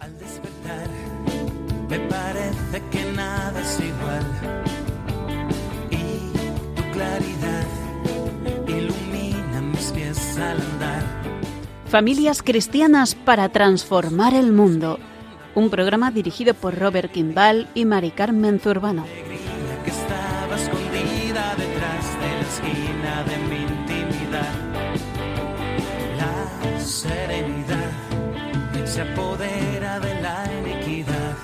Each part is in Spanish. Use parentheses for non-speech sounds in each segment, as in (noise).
Al despertar, me parece que nada es igual. Y tu claridad ilumina mis pies al andar. Familias cristianas para transformar el mundo. Un programa dirigido por Robert Kimball y Mari Carmen Zurbano. Que estaba escondida detrás de la esquina de mi intimidad. La serenidad se apodera de la iniquidad.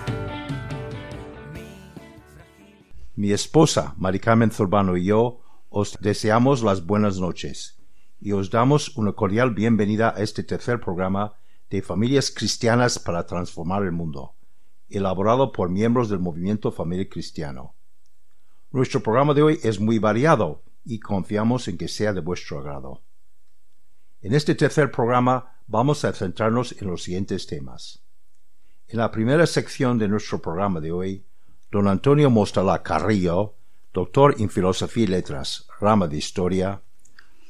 Mi esposa, Mari Carmen Zurbano y yo os deseamos las buenas noches y os damos una cordial bienvenida a este tercer programa de Familias Cristianas para Transformar el Mundo, elaborado por miembros del movimiento Familia Cristiano. Nuestro programa de hoy es muy variado y confiamos en que sea de vuestro agrado. En este tercer programa vamos a centrarnos en los siguientes temas. En la primera sección de nuestro programa de hoy, don Antonio Mostalá Carrillo, doctor en Filosofía y Letras, rama de Historia,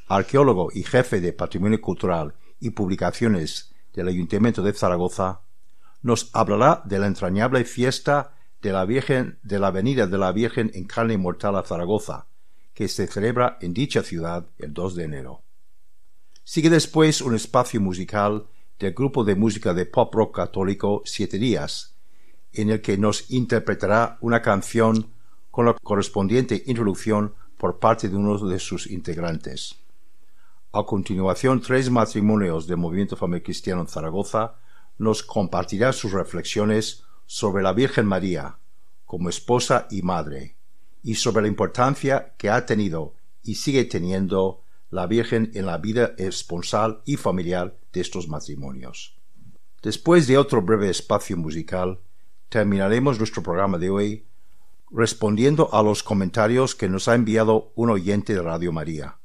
arqueólogo y jefe de Patrimonio Cultural y Publicaciones del Ayuntamiento de Zaragoza, nos hablará de la entrañable fiesta de la Virgen de la Venida de la Virgen en carne mortal a Zaragoza, que se celebra en dicha ciudad el 2 de enero. Sigue después un espacio musical del grupo de música de pop rock católico Siete Días, en el que nos interpretará una canción con la correspondiente introducción por parte de uno de sus integrantes. A continuación, tres matrimonios del Movimiento Familiar Cristiano en Zaragoza nos compartirá sus reflexiones sobre la Virgen María como esposa y madre, y sobre la importancia que ha tenido y sigue teniendo la Virgen en la vida esponsal y familiar de estos matrimonios. Después de otro breve espacio musical, terminaremos nuestro programa de hoy respondiendo a los comentarios que nos ha enviado un oyente de Radio María.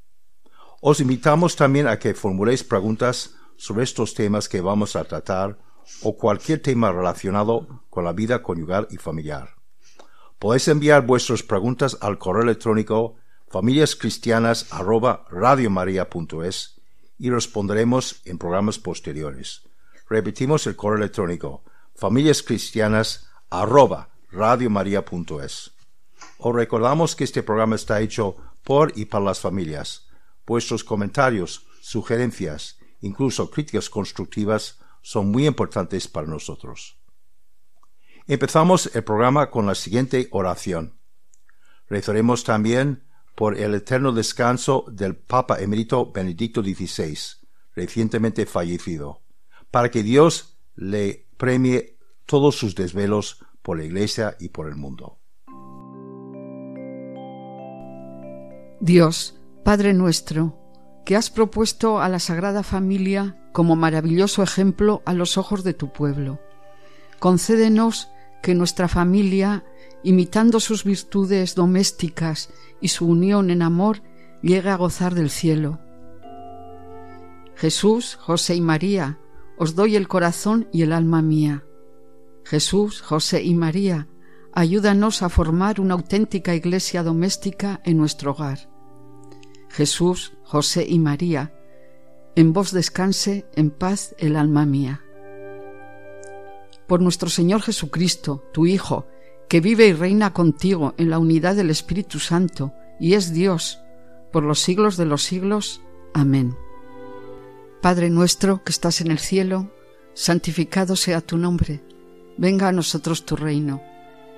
Os invitamos también a que formuléis preguntas sobre estos temas que vamos a tratar o cualquier tema relacionado con la vida conyugal y familiar. Podéis enviar vuestras preguntas al correo electrónico familiascristianas@radiomaria.es y responderemos en programas posteriores. Repetimos el correo electrónico familiascristianas@radiomaria.es. Os recordamos que este programa está hecho por y para las familias. Vuestros comentarios, sugerencias, incluso críticas constructivas son muy importantes para nosotros. Empezamos el programa con la siguiente oración. Rezaremos también por el eterno descanso del Papa emérito Benedicto XVI, recientemente fallecido, para que Dios le premie todos sus desvelos por la Iglesia y por el mundo. Dios, Padre nuestro, que has propuesto a la Sagrada Familia como maravilloso ejemplo a los ojos de tu pueblo. Concédenos que nuestra familia, imitando sus virtudes domésticas y su unión en amor, llegue a gozar del cielo. Jesús, José y María, os doy el corazón y el alma mía. Jesús, José y María, ayúdanos a formar una auténtica iglesia doméstica en nuestro hogar. Jesús, José y María, en vos descanse en paz el alma mía. Por nuestro Señor Jesucristo, tu Hijo, que vive y reina contigo en la unidad del Espíritu Santo, y es Dios, por los siglos de los siglos. Amén. Padre nuestro que estás en el cielo, santificado sea tu nombre, venga a nosotros tu reino,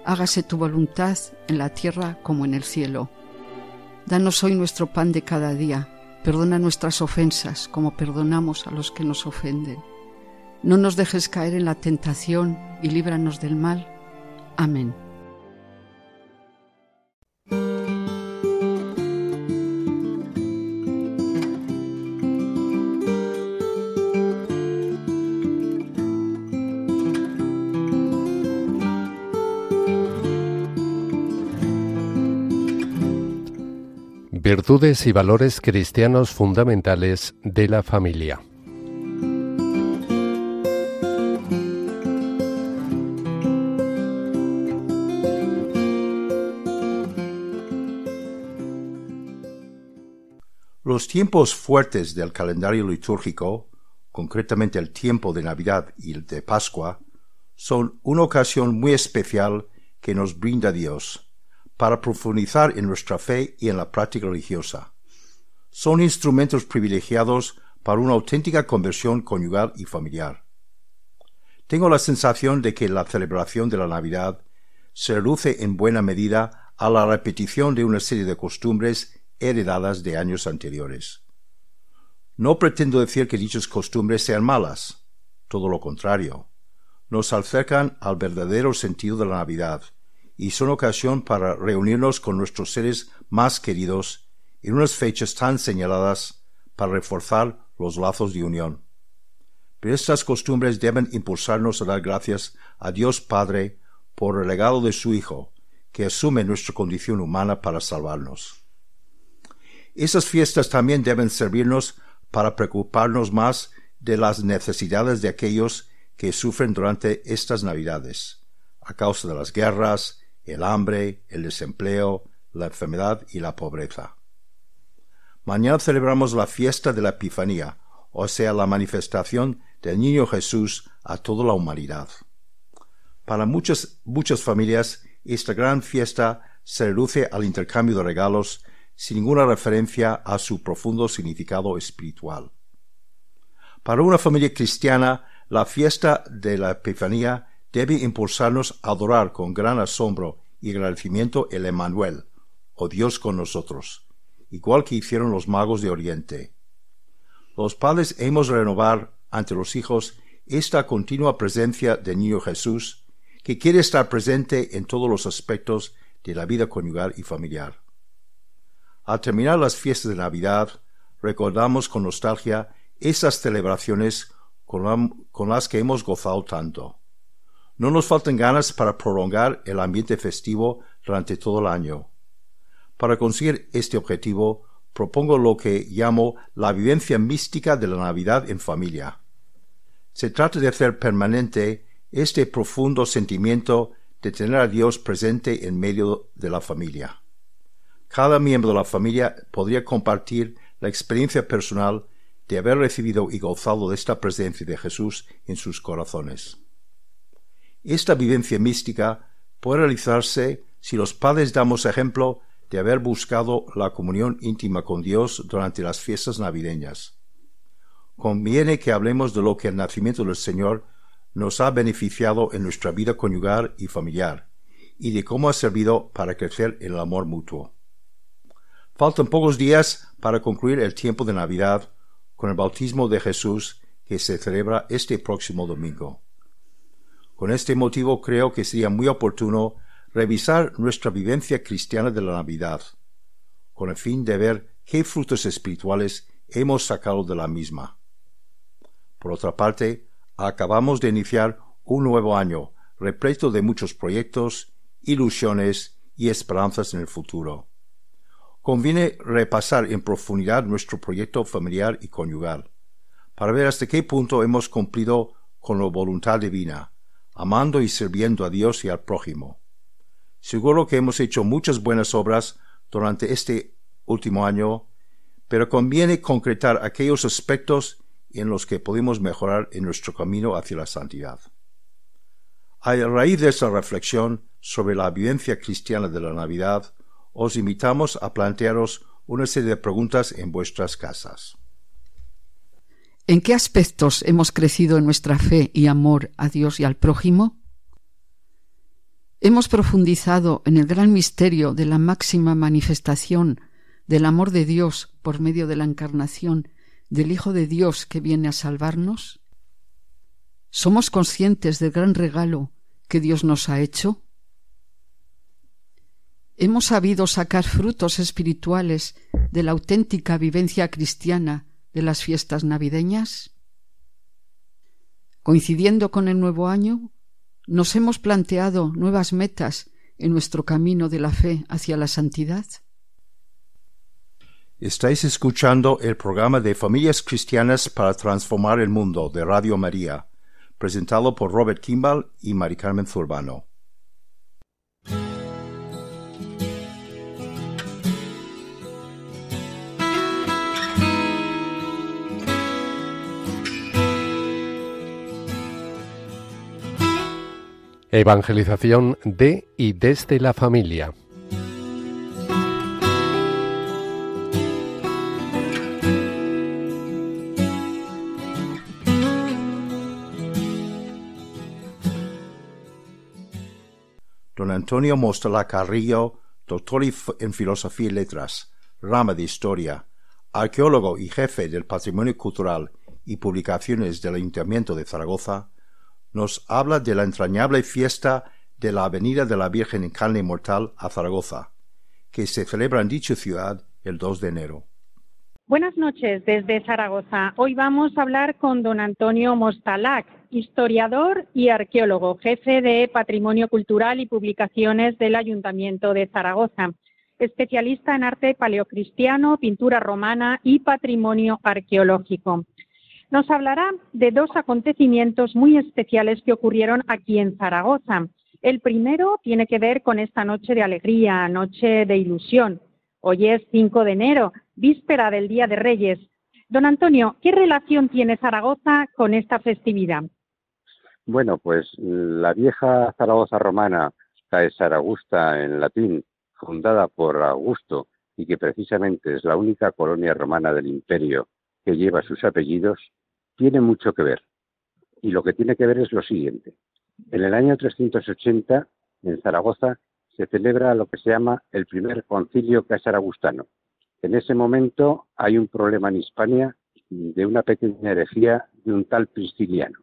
hágase tu voluntad en la tierra como en el cielo. Danos hoy nuestro pan de cada día, perdona nuestras ofensas como perdonamos a los que nos ofenden. No nos dejes caer en la tentación y líbranos del mal. Amén. Virtudes y valores cristianos fundamentales de la familia. Tiempos fuertes del calendario litúrgico, concretamente el tiempo de Navidad y el de Pascua, son una ocasión muy especial que nos brinda Dios para profundizar en nuestra fe y en la práctica religiosa. Son instrumentos privilegiados para una auténtica conversión conyugal y familiar. Tengo la sensación de que la celebración de la Navidad se reduce en buena medida a la repetición de una serie de costumbres heredadas de años anteriores. No pretendo decir que dichas costumbres sean malas, todo lo contrario. Nos acercan al verdadero sentido de la Navidad y son ocasión para reunirnos con nuestros seres más queridos en unas fechas tan señaladas para reforzar los lazos de unión. Pero estas costumbres deben impulsarnos a dar gracias a Dios Padre por el legado de su Hijo, que asume nuestra condición humana para salvarnos. Esas fiestas también deben servirnos para preocuparnos más de las necesidades de aquellos que sufren durante estas Navidades, a causa de las guerras, el hambre, el desempleo, la enfermedad y la pobreza. Mañana celebramos la fiesta de la Epifanía, o sea, la manifestación del Niño Jesús a toda la humanidad. Para muchas, muchas familias, esta gran fiesta se reduce al intercambio de regalos sin ninguna referencia a su profundo significado espiritual. Para una familia cristiana, la fiesta de la Epifanía debe impulsarnos a adorar con gran asombro y agradecimiento el Emmanuel, o Dios con nosotros, igual que hicieron los magos de Oriente. Los padres hemos de renovar ante los hijos esta continua presencia del Niño Jesús, que quiere estar presente en todos los aspectos de la vida conyugal y familiar. Al terminar las fiestas de Navidad, recordamos con nostalgia esas celebraciones con, las que hemos gozado tanto. No nos faltan ganas para prolongar el ambiente festivo durante todo el año. Para conseguir este objetivo, propongo lo que llamo la vivencia mística de la Navidad en familia. Se trata de hacer permanente este profundo sentimiento de tener a Dios presente en medio de la familia. Cada miembro de la familia podría compartir la experiencia personal de haber recibido y gozado de esta presencia de Jesús en sus corazones. Esta vivencia mística puede realizarse si los padres damos ejemplo de haber buscado la comunión íntima con Dios durante las fiestas navideñas. Conviene que hablemos de lo que el nacimiento del Señor nos ha beneficiado en nuestra vida conyugal y familiar, y de cómo ha servido para crecer en el amor mutuo. Faltan pocos días para concluir el tiempo de Navidad con el bautismo de Jesús que se celebra este próximo domingo. Con este motivo creo que sería muy oportuno revisar nuestra vivencia cristiana de la Navidad, con el fin de ver qué frutos espirituales hemos sacado de la misma. Por otra parte, acabamos de iniciar un nuevo año repleto de muchos proyectos, ilusiones y esperanzas en el futuro. Conviene repasar en profundidad nuestro proyecto familiar y conyugal, para ver hasta qué punto hemos cumplido con la voluntad divina, amando y sirviendo a Dios y al prójimo. Seguro que hemos hecho muchas buenas obras durante este último año, pero conviene concretar aquellos aspectos en los que podemos mejorar en nuestro camino hacia la santidad. A raíz de esta reflexión sobre la vivencia cristiana de la Navidad, os invitamos a plantearos una serie de preguntas en vuestras casas. ¿En qué aspectos hemos crecido en nuestra fe y amor a Dios y al prójimo? ¿Hemos profundizado en el gran misterio de la máxima manifestación del amor de Dios por medio de la encarnación del Hijo de Dios que viene a salvarnos? ¿Somos conscientes del gran regalo que Dios nos ha hecho? ¿Hemos sabido sacar frutos espirituales de la auténtica vivencia cristiana de las fiestas navideñas? Coincidiendo con el nuevo año, nos hemos planteado nuevas metas en nuestro camino de la fe hacia la santidad. Estáis escuchando el programa de Familias Cristianas para Transformar el Mundo de Radio María, presentado por Robert Kimball y Zurbano. Evangelización de y desde la familia. Don Antonio Mostala Carrillo, doctor en Filosofía y Letras, rama de Historia, arqueólogo y jefe del Patrimonio Cultural y Publicaciones del Ayuntamiento de Zaragoza, nos habla de la entrañable fiesta de la Avenida de la Virgen en Carne Mortal a Zaragoza, que se celebra en dicha ciudad el 2 de enero. Buenas noches desde Zaragoza. Hoy vamos a hablar con don Antonio Mostalac, historiador y arqueólogo, jefe de Patrimonio Cultural y Publicaciones del Ayuntamiento de Zaragoza, especialista en arte paleocristiano, pintura romana y patrimonio arqueológico nos hablará de dos acontecimientos muy especiales que ocurrieron aquí en Zaragoza. El primero tiene que ver con esta noche de alegría, noche de ilusión. Hoy es 5 de enero, víspera del Día de Reyes. Don Antonio, ¿qué relación tiene Zaragoza con esta festividad? Bueno, pues la vieja Zaragoza romana, Caesar Augusta en latín, fundada por Augusto y que precisamente es la única colonia romana del imperio que lleva sus apellidos, tiene mucho que ver. Y lo que tiene que ver es lo siguiente. En el año 380, en Zaragoza, se celebra lo que se llama el primer concilio casaragustano. En ese momento hay un problema en Hispania de una pequeña herejía de un tal Prisciliano.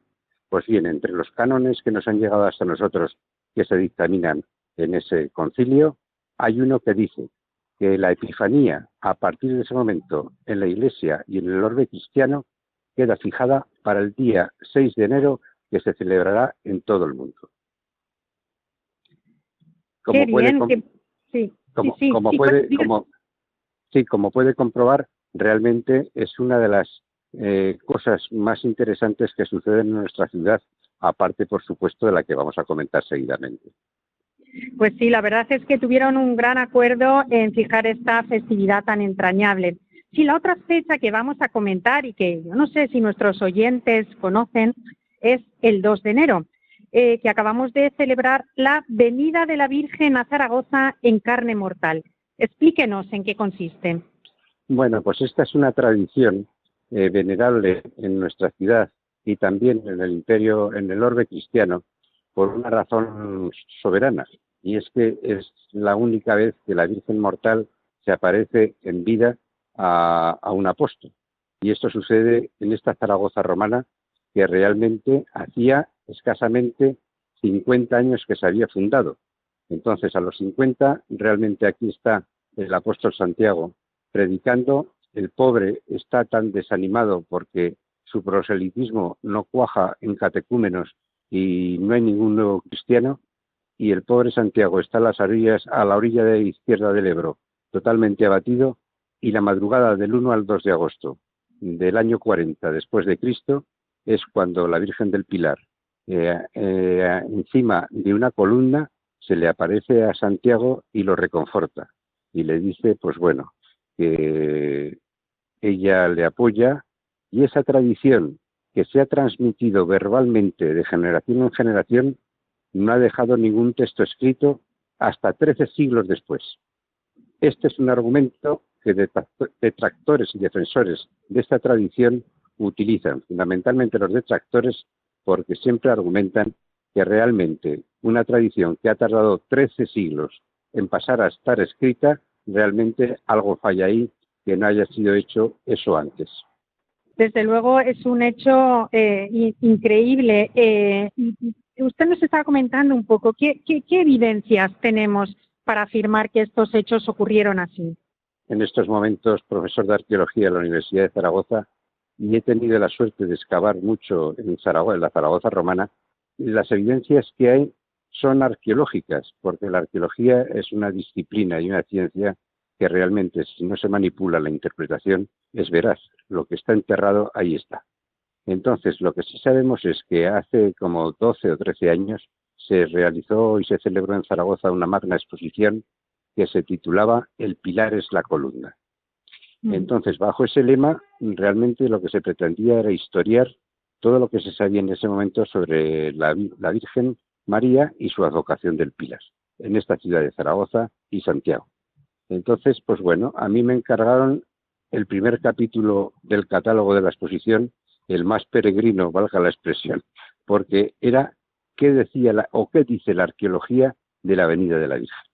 Pues bien, entre los cánones que nos han llegado hasta nosotros que se dictaminan en ese concilio, hay uno que dice que la epifanía a partir de ese momento en la Iglesia y en el orbe cristiano queda fijada para el día 6 de enero que se celebrará en todo el mundo. Como puede, sí, como, puede, como, sí, como puede comprobar, realmente es una de las eh, cosas más interesantes que suceden en nuestra ciudad, aparte, por supuesto, de la que vamos a comentar seguidamente. Pues sí, la verdad es que tuvieron un gran acuerdo en fijar esta festividad tan entrañable. Sí, la otra fecha que vamos a comentar y que yo no sé si nuestros oyentes conocen es el 2 de enero, eh, que acabamos de celebrar la venida de la Virgen a Zaragoza en carne mortal. Explíquenos en qué consiste. Bueno, pues esta es una tradición eh, venerable en nuestra ciudad y también en el imperio, en el orbe cristiano, por una razón soberana, y es que es la única vez que la Virgen mortal se aparece en vida a, un apóstol. Y esto sucede en esta Zaragoza romana que realmente hacía escasamente 50 años que se había fundado. Entonces, a los 50, realmente aquí está el apóstol Santiago predicando. El pobre está tan desanimado porque su proselitismo no cuaja en catecúmenos y no hay ningún nuevo cristiano. Y el pobre Santiago está a las orillas, a la orilla de izquierda del Ebro, totalmente abatido, y la madrugada del 1 al 2 de agosto del año 40 después de Cristo es cuando la Virgen del Pilar, eh, eh, encima de una columna, se le aparece a Santiago y lo reconforta y le dice, pues bueno, que ella le apoya y esa tradición que se ha transmitido verbalmente de generación en generación no ha dejado ningún texto escrito hasta 13 siglos después. Este es un argumento que detractores y defensores de esta tradición utilizan, fundamentalmente los detractores, porque siempre argumentan que realmente una tradición que ha tardado 13 siglos en pasar a estar escrita, realmente algo falla ahí que no haya sido hecho eso antes. Desde luego es un hecho eh, increíble. Eh, usted nos estaba comentando un poco, ¿qué, qué evidencias tenemos para afirmar que estos hechos ocurrieron así? En estos momentos profesor de arqueología en la Universidad de Zaragoza y he tenido la suerte de excavar mucho en Zaragoza, en la Zaragoza romana. Las evidencias que hay son arqueológicas, porque la arqueología es una disciplina y una ciencia que realmente, si no se manipula la interpretación, es veraz. Lo que está enterrado, ahí está. Entonces, lo que sí sabemos es que hace como 12 o 13 años se realizó y se celebró en Zaragoza una magna exposición que se titulaba El pilar es la columna. Mm. Entonces, bajo ese lema, realmente lo que se pretendía era historiar todo lo que se sabía en ese momento sobre la, Virgen María y su advocación del Pilar, en esta ciudad de Zaragoza y Santiago. Entonces, pues bueno, a mí me encargaron el primer capítulo del catálogo de la exposición, el más peregrino, valga la expresión, porque era qué decía la, o qué dice la arqueología de la Avenida de la Virgen.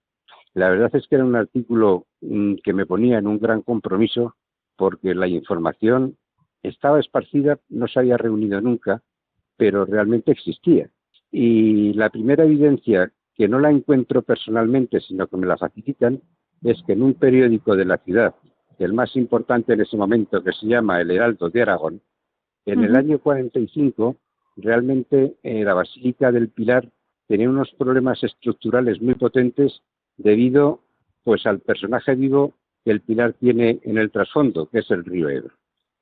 La verdad es que era un artículo mm, que me ponía en un gran compromiso porque la información estaba esparcida, no se había reunido nunca, pero realmente existía. Y la primera evidencia, que no la encuentro personalmente, sino que me la facilitan, es que en un periódico de la ciudad, el más importante en ese momento, que se llama El Heraldo de Aragón, en el año 45, realmente eh, la Basílica del Pilar tenía unos problemas estructurales muy potentes debido pues al personaje vivo que el Pilar tiene en el trasfondo, que es el río Ebro.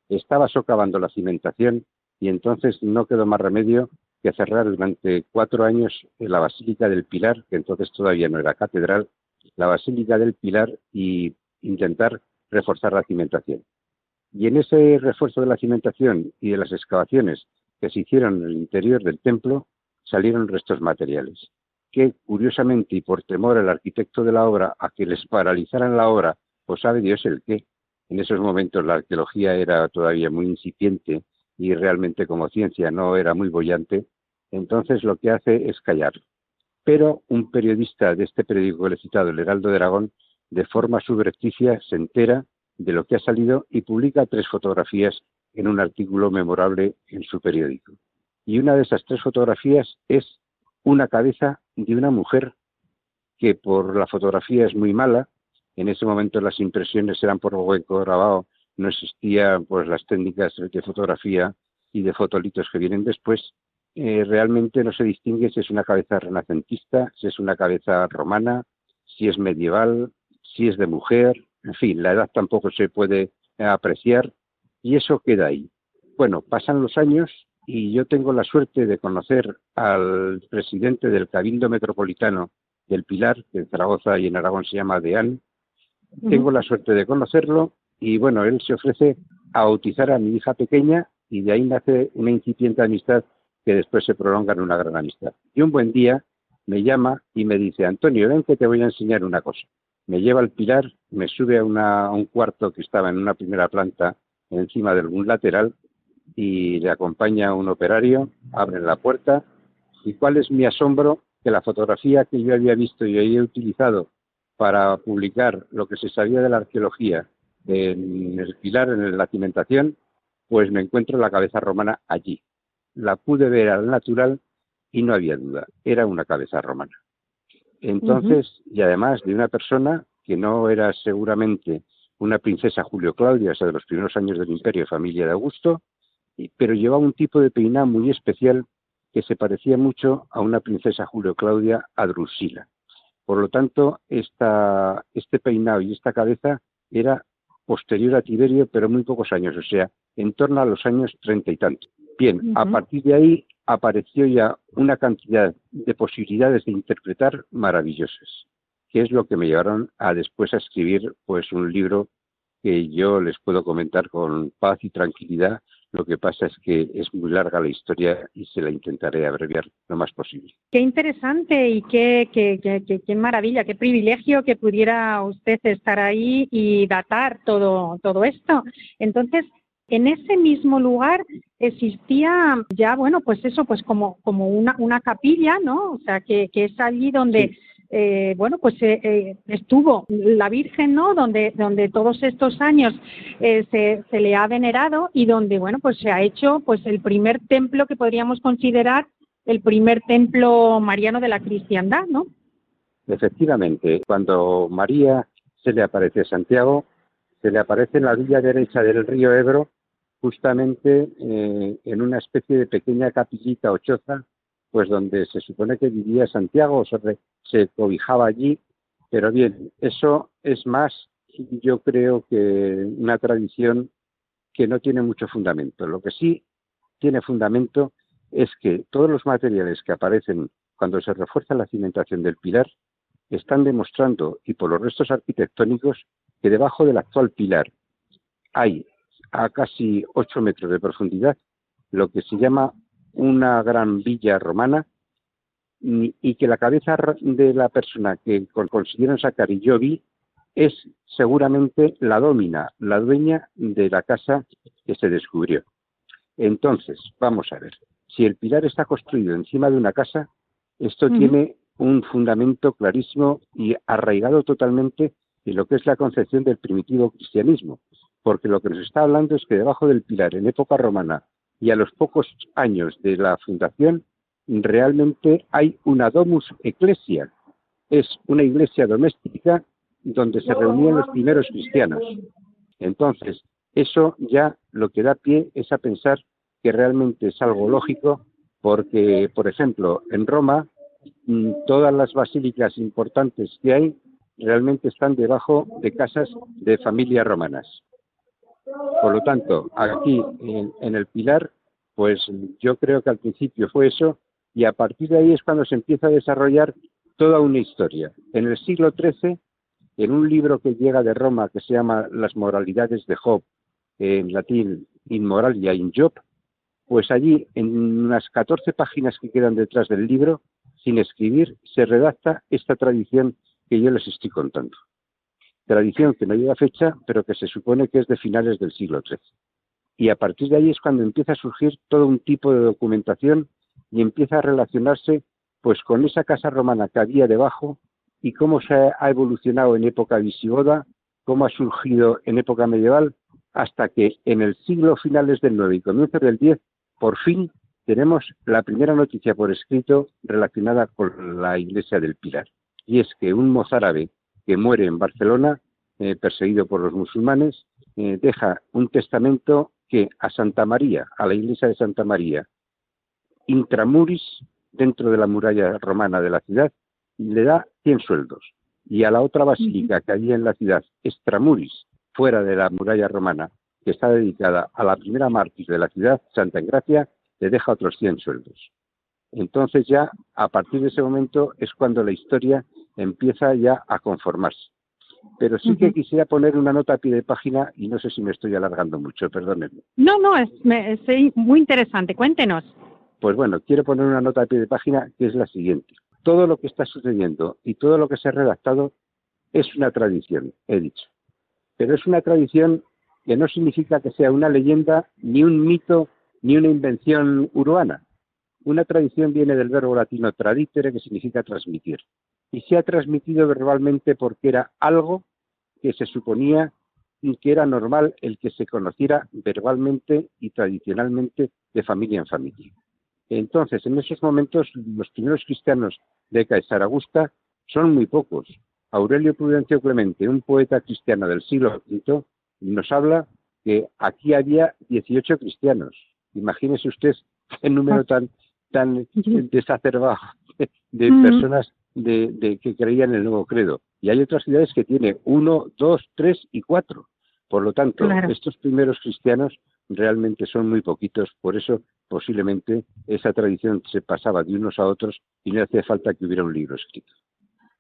Estaba socavando la cimentación y entonces no quedó más remedio que cerrar durante cuatro años la Basílica del Pilar, que entonces todavía no era catedral, la Basílica del Pilar y intentar reforzar la cimentación. Y en ese refuerzo de la cimentación y de las excavaciones que se hicieron en el interior del templo, salieron restos materiales, que curiosamente y por temor al arquitecto de la obra a que les paralizaran la obra, pues sabe Dios el qué. En esos momentos la arqueología era todavía muy incipiente y realmente como ciencia no era muy bollante, entonces lo que hace es callar. Pero un periodista de este periódico que he citado, el Heraldo de Aragón, de forma subrepticia se entera de lo que ha salido y publica tres fotografías en un artículo memorable en su periódico. Y una de esas tres fotografías es una cabeza de una mujer que por la fotografía es muy mala. En ese momento las impresiones eran por hueco grabado, no existían pues las técnicas de fotografía y de fotolitos que vienen después. Eh, realmente no se distingue si es una cabeza renacentista, si es una cabeza romana, si es medieval, si es de mujer, en fin, la edad tampoco se puede apreciar y eso queda ahí. Bueno, pasan los años y yo tengo la suerte de conocer al presidente del Cabildo Metropolitano del Pilar, que en Zaragoza y en Aragón se llama Deán. Tengo la suerte de conocerlo y bueno, él se ofrece a bautizar a mi hija pequeña y de ahí nace una incipiente amistad que después se prolonga en una gran amistad. Y un buen día me llama y me dice, Antonio, ven que te voy a enseñar una cosa. Me lleva al Pilar, me sube a, a un cuarto que estaba en una primera planta encima de algún lateral y le acompaña un operario, abre la puerta y cuál es mi asombro que la fotografía que yo había visto y había utilizado para publicar lo que se sabía de la arqueología en el pilar, en la cimentación, pues me encuentro la cabeza romana allí. La pude ver al natural y no había duda, era una cabeza romana. Entonces, y además de una persona que no era seguramente una princesa Julio Claudia, o sea, de los primeros años del imperio, familia de Augusto, pero llevaba un tipo de peinado muy especial que se parecía mucho a una princesa Julio Claudia a Drusila. Por lo tanto, esta, este peinado y esta cabeza era posterior a Tiberio, pero muy pocos años, o sea, en torno a los años treinta y tantos. Bien, a partir de ahí apareció ya una cantidad de posibilidades de interpretar maravillosas que es lo que me llevaron a después a escribir pues un libro que yo les puedo comentar con paz y tranquilidad. Lo que pasa es que es muy larga la historia y se la intentaré abreviar lo más posible. Qué interesante y qué, qué, qué, qué maravilla, qué privilegio que pudiera usted estar ahí y datar todo, todo esto. Entonces, en ese mismo lugar existía ya, bueno, pues eso, pues como, como una, una capilla, ¿no? O sea, que, que es allí donde... Eh, bueno, pues eh, eh, estuvo la Virgen, ¿no? Donde, donde todos estos años se, se, le ha venerado y donde, bueno, pues se ha hecho pues el primer templo que podríamos considerar el primer templo mariano de la cristiandad, ¿no? Efectivamente, cuando María se le aparece a Santiago, se le aparece en la villa derecha del río Ebro, justamente en una especie de pequeña capillita o choza pues donde se supone que vivía Santiago, se, se cobijaba allí, pero bien, eso es más, yo creo que una tradición que no tiene mucho fundamento. Lo que sí tiene fundamento es que todos los materiales que aparecen cuando se refuerza la cimentación del pilar están demostrando, y por los restos arquitectónicos, que debajo del actual pilar hay a casi 8 metros de profundidad lo que se llama una gran villa romana y que la cabeza de la persona que consiguieron sacar y yo vi es seguramente la domina, la dueña de la casa que se descubrió. Entonces, vamos a ver, si el pilar está construido encima de una casa, esto tiene un fundamento clarísimo y arraigado totalmente en lo que es la concepción del primitivo cristianismo, porque lo que nos está hablando es que debajo del pilar en época romana y a los pocos años de la fundación realmente hay una domus ecclesia, es una iglesia doméstica donde se reunían los primeros cristianos. Entonces, eso ya lo que da pie es a pensar que realmente es algo lógico, porque, por ejemplo, en Roma, mm, todas las basílicas importantes que hay realmente están debajo de casas de familias romanas. Por lo tanto, aquí en, el Pilar, pues yo creo que al principio fue eso, y a partir de ahí es cuando se empieza a desarrollar toda una historia. En el siglo XIII, en un libro que llega de Roma que se llama Las moralidades de Job, en latín In Moralia in Job, pues allí en unas 14 páginas que quedan detrás del libro, sin escribir, se redacta esta tradición que yo les estoy contando. Tradición que no llega fecha, pero que se supone que es de finales del siglo XIII. Y a partir de ahí es cuando empieza a surgir todo un tipo de documentación y empieza a relacionarse pues con esa casa romana que había debajo y cómo se ha evolucionado en época visigoda, cómo ha surgido en época medieval, hasta que en el siglo finales del 9 y comienzos del 10, por fin tenemos la primera noticia por escrito relacionada con la iglesia del Pilar. Y es que un mozárabe que muere en Barcelona, eh, perseguido por los musulmanes, eh, deja un testamento que a Santa María, a la iglesia de Santa María, intramuris, dentro de la muralla romana de la ciudad, le da 100 sueldos. Y a la otra basílica que había en la ciudad, extramuris, fuera de la muralla romana, que está dedicada a la primera mártir de la ciudad, Santa Engracia, le deja otros 100 sueldos. Entonces ya, a partir de ese momento, es cuando la historia empieza ya a conformarse. Pero sí que quisiera poner una nota a pie de página y no sé si me estoy alargando mucho, perdónenme. No, no, es, es muy interesante. Cuéntenos. Pues bueno, quiero poner una nota a pie de página que es la siguiente. Todo lo que está sucediendo y todo lo que se ha redactado es una tradición, he dicho. Pero es una tradición que no significa que sea una leyenda, ni un mito, ni una invención urbana. Una tradición viene del verbo latino traditere, que significa transmitir. Y se ha transmitido verbalmente porque era algo que se suponía que era normal el que se conociera verbalmente y tradicionalmente de familia en familia. Entonces, en esos momentos, los primeros cristianos de Caesar Augusta son muy pocos. Aurelio Prudencio Clemente, un poeta cristiano del siglo V, nos habla que aquí había 18 cristianos. Imagínese usted el número ah. tan, tan desacerbado de, mm. personas de, que creían en el nuevo credo. Y hay otras ciudades que tienen uno, dos, tres y cuatro. Por lo tanto, estos primeros cristianos realmente son muy poquitos, por eso posiblemente esa tradición se pasaba de unos a otros y no hacía falta que hubiera un libro escrito.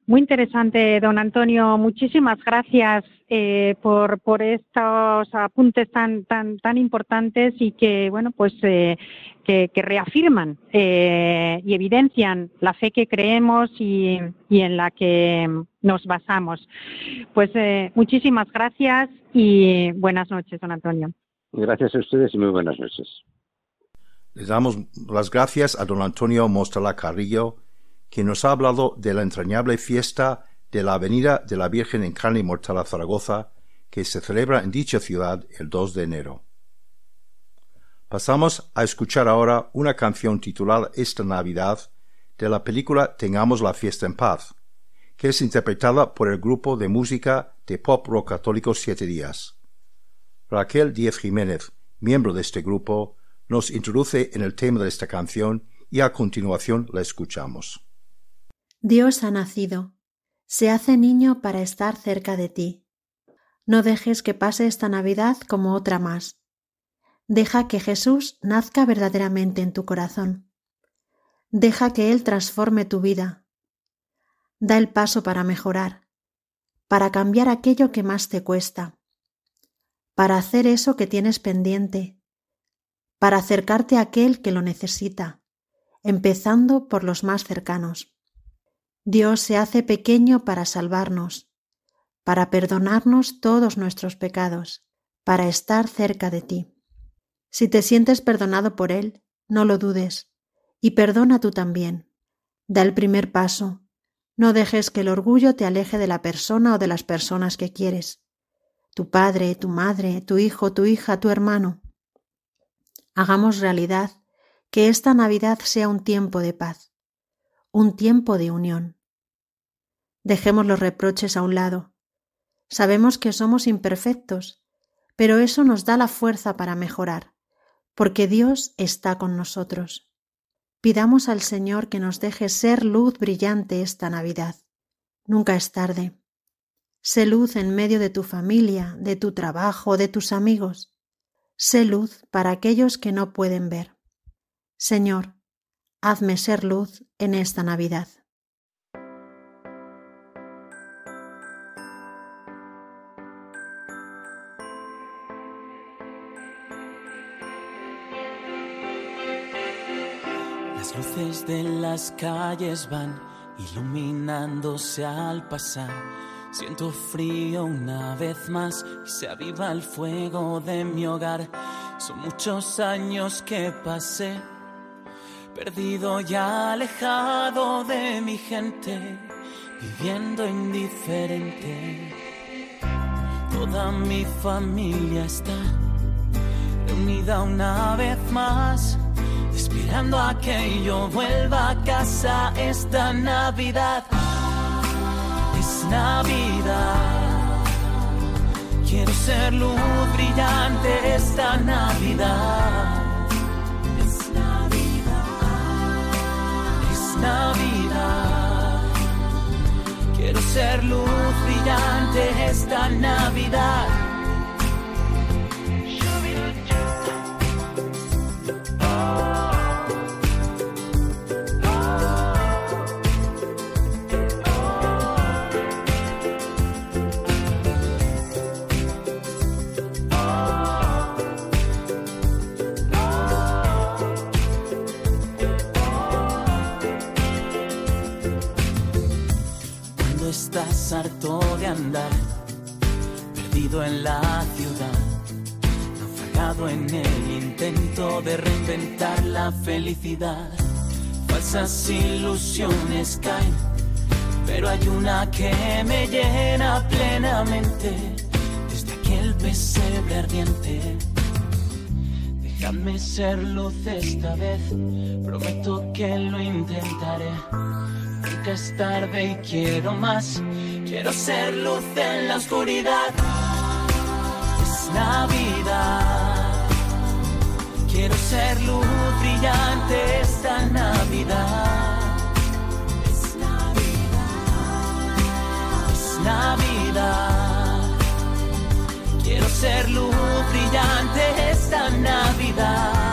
Muy interesante, don Antonio. Muchísimas gracias eh, por, por estos apuntes tan, tan, tan importantes y que, bueno, pues eh, que, reafirman eh, y evidencian la fe que creemos y, y, en la que nos basamos. Pues muchísimas gracias y buenas noches, don Antonio. Gracias a ustedes y muy buenas noches. Les damos las gracias a don Antonio Mostala Carrillo, quien nos ha hablado de la entrañable fiesta de la Avenida de la Virgen en carne y mortal a Zaragoza, que se celebra en dicha ciudad el 2 de enero. Pasamos a escuchar ahora una canción titulada Esta Navidad de la película Tengamos la fiesta en paz, que es interpretada por el grupo de música de pop rock católico Siete Días. Raquel Díez Jiménez, miembro de este grupo, nos introduce en el tema de esta canción y a continuación la escuchamos. Dios ha nacido, se hace niño para estar cerca de ti. No dejes que pase esta Navidad como otra más. Deja que Jesús nazca verdaderamente en tu corazón. Deja que Él transforme tu vida. Da el paso para mejorar, para cambiar aquello que más te cuesta para hacer eso que tienes pendiente, para acercarte a aquel que lo necesita, empezando por los más cercanos. Dios se hace pequeño para salvarnos, para perdonarnos todos nuestros pecados, para estar cerca de ti. Si te sientes perdonado por Él, no lo dudes, y perdona tú también. Da el primer paso. No dejes que el orgullo te aleje de la persona o de las personas que quieres. Tu padre, tu madre, tu hijo, tu hija, tu hermano. Hagamos realidad que esta Navidad sea un tiempo de paz, un tiempo de unión. Dejemos los reproches a un lado. Sabemos que somos imperfectos, pero eso nos da la fuerza para mejorar, porque Dios está con nosotros. Pidamos al Señor que nos deje ser luz brillante esta Navidad. Nunca es tarde. Sé luz en medio de tu familia, de tu trabajo, de tus amigos. Sé luz para aquellos que no pueden ver. Señor, hazme ser luz en esta Navidad. Las luces de las calles van iluminándose al pasar. Siento frío una vez más y se aviva el fuego de mi hogar. Son muchos años que pasé perdido y alejado de mi gente, viviendo indiferente. Toda mi familia está reunida una vez más, esperando a que yo vuelva a casa esta Navidad. Es Navidad. Quiero ser luz brillante esta Navidad. Navidad. Quiero ser luz brillante esta Navidad. De reinventar la felicidad. Falsas ilusiones caen, pero hay una que me llena plenamente desde aquel pesebre ardiente. Déjame ser luz esta vez, prometo que lo intentaré. Nunca es tarde y quiero más, quiero ser luz en la oscuridad. Es Navidad, quiero ser luz brillante esta Navidad. Es Navidad, es Navidad. Quiero ser luz brillante esta Navidad.